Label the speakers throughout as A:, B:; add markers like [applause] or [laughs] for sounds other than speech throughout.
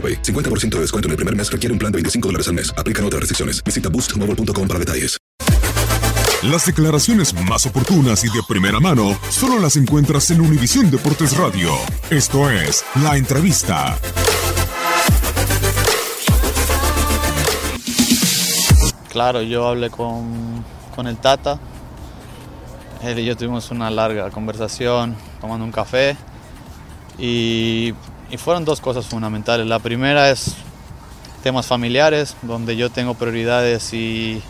A: AroPay. 50% de descuento en el primer mes requiere un plan de 25 dólares al mes. Aplican otras restricciones. Visita boostmobile.com para detalles.
B: Las declaraciones más oportunas y de primera mano solo las encuentras en Univisión Deportes Radio. Esto es La Entrevista.
C: Claro, yo hablé con, con el Tata. Él y yo tuvimos una larga conversación tomando un café. Y, y fueron dos cosas fundamentales. La primera es temas familiares, donde yo tengo prioridades y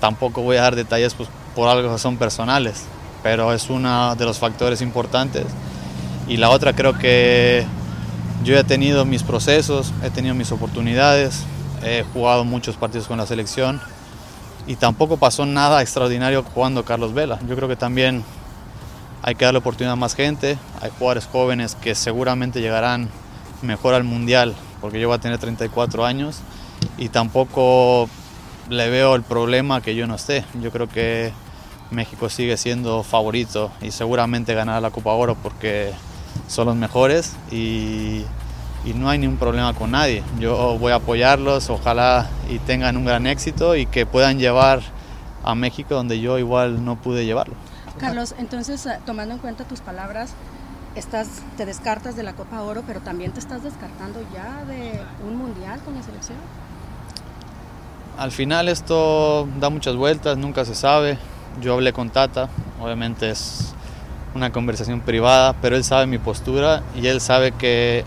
C: tampoco voy a dar detalles pues, por algo que son personales, pero es uno de los factores importantes. Y la otra creo que yo he tenido mis procesos, he tenido mis oportunidades, he jugado muchos partidos con la selección y tampoco pasó nada extraordinario jugando Carlos Vela. Yo creo que también hay que darle oportunidad a más gente, hay jugadores jóvenes que seguramente llegarán mejor al Mundial, porque yo voy a tener 34 años y tampoco le veo el problema que yo no esté. Yo creo que México sigue siendo favorito y seguramente ganará la Copa Oro porque son los mejores y, no hay ningún problema con nadie. Yo voy a apoyarlos, ojalá y tengan un gran éxito y que puedan llevar a México donde yo igual no pude llevarlo.
D: Carlos, entonces, eh, tomando en cuenta tus palabras, estás, te descartas de la Copa Oro, pero también te estás descartando ya de un mundial con la selección.
C: Al final esto da muchas vueltas, nunca se sabe. Yo hablé con Tata, obviamente es una conversación privada, pero él sabe mi postura y él sabe que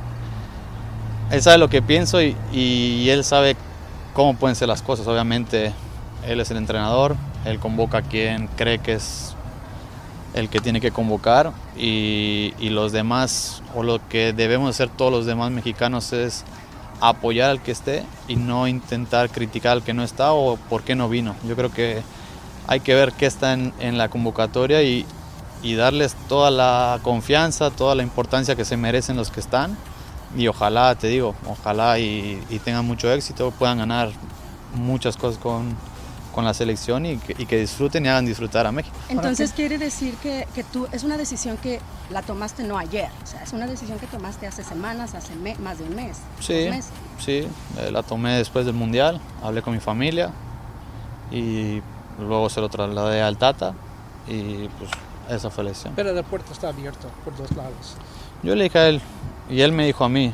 C: él sabe lo que pienso y, y él sabe cómo pueden ser las cosas. Obviamente él es el entrenador, él convoca a quien cree que es el que tiene que convocar y, los demás, o lo que debemos hacer todos los demás mexicanos es apoyar al que esté y no intentar criticar al que no está o por qué no vino. Yo creo que hay que ver qué está en, en la convocatoria y, y, darles toda la confianza, toda la importancia que se merecen los que están y ojalá, te digo, ojalá y, y tengan mucho éxito, puedan ganar muchas cosas con, con la selección y que, y que, disfruten y hagan disfrutar a México.
D: Entonces quiere decir que, que, tú es una decisión que la tomaste no ayer, o sea, es una decisión que tomaste hace semanas, hace me, más de un mes.
C: Sí, sí, eh, la tomé después del Mundial, hablé con mi familia y luego se lo trasladé al Tata y pues esa fue la decisión.
E: Pero el puerto está abierto por dos lados.
C: Yo le dije a él y él me dijo a mí,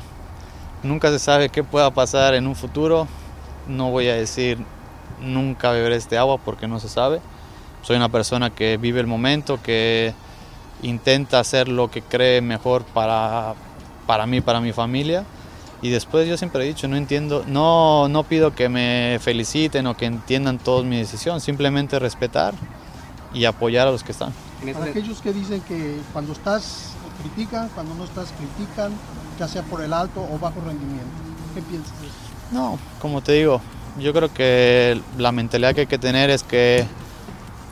C: nunca se sabe qué pueda pasar en un futuro, no voy a decir nunca beberé este agua porque no se sabe. Soy una persona que vive el momento, que intenta hacer lo que cree mejor para, para mí, para mi familia. Y después yo siempre he dicho, no entiendo, no, no pido que me feliciten o que entiendan todos mi decisión, simplemente respetar y apoyar a los que están.
E: Para aquellos que dicen que cuando estás critican, cuando no estás critican, ya sea por el alto o bajo rendimiento. ¿Qué piensas de eso?
C: No, como te digo, yo creo que la mentalidad que hay que tener es que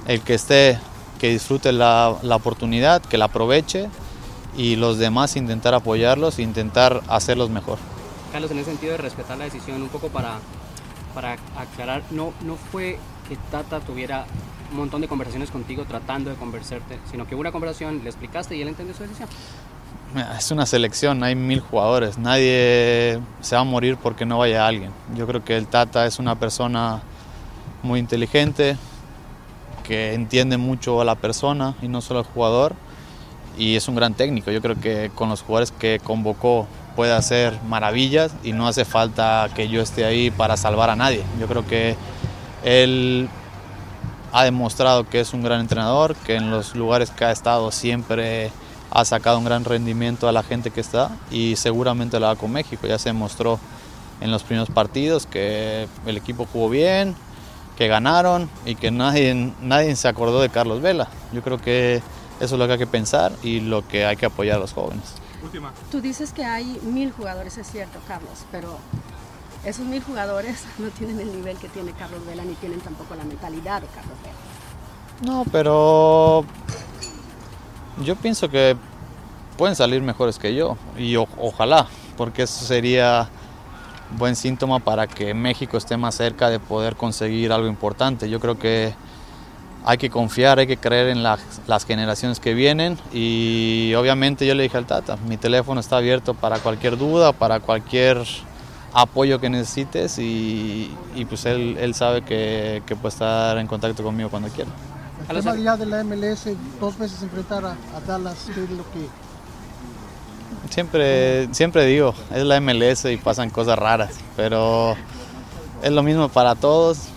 C: el que esté, que disfrute la, la oportunidad, que la aproveche y los demás intentar apoyarlos intentar hacerlos mejor.
F: Carlos, en ese sentido de respetar la decisión, un poco para, para aclarar, no, no fue que Tata tuviera un montón de conversaciones contigo tratando de convencerte, sino que hubo una conversación, le explicaste y él entendió su decisión. [laughs]
C: Es una selección, hay mil jugadores, nadie se va a morir porque no vaya alguien. Yo creo que el Tata es una persona muy inteligente, que entiende mucho a la persona y no solo al jugador, y es un gran técnico. Yo creo que con los jugadores que convocó puede hacer maravillas y no hace falta que yo esté ahí para salvar a nadie. Yo creo que él ha demostrado que es un gran entrenador, que en los lugares que ha estado siempre ha sacado un gran rendimiento a la gente que está y seguramente lo haga con México. Ya se demostró en los primeros partidos que el equipo jugó bien, que ganaron y que nadie, nadie se acordó de Carlos Vela. Yo creo que eso es lo que hay que pensar y lo que hay que apoyar a los jóvenes.
D: Tú dices que hay mil jugadores, es cierto, Carlos, pero esos mil jugadores [laughs] no tienen el nivel que tiene Carlos Vela ni tienen tampoco la mentalidad de Carlos Vela.
C: No, pero yo pienso que pueden salir mejores que yo y o- ojalá, porque eso sería buen síntoma para que México esté más cerca de poder conseguir algo importante. Yo creo que hay que confiar, hay que creer en las, las generaciones que vienen y obviamente yo le dije al Tata, mi teléfono está abierto para cualquier duda, para cualquier apoyo que necesites y, pues él, él sabe que, que puede estar en contacto conmigo cuando quiera.
E: El tema ya de la MLS, dos veces enfrentar a, a Dallas, ¿qué es lo que
C: Siempre, siempre digo, es la MLS y pasan cosas raras, pero es lo mismo para todos.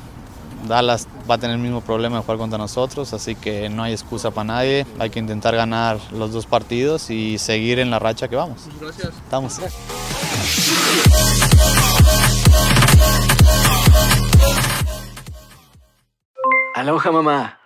C: Dallas va a tener el mismo problema de jugar contra nosotros, así que no hay excusa para nadie. Hay que intentar ganar los dos partidos y seguir en la racha que vamos.
E: Gracias.
C: Estamos.
G: Aloha mamá.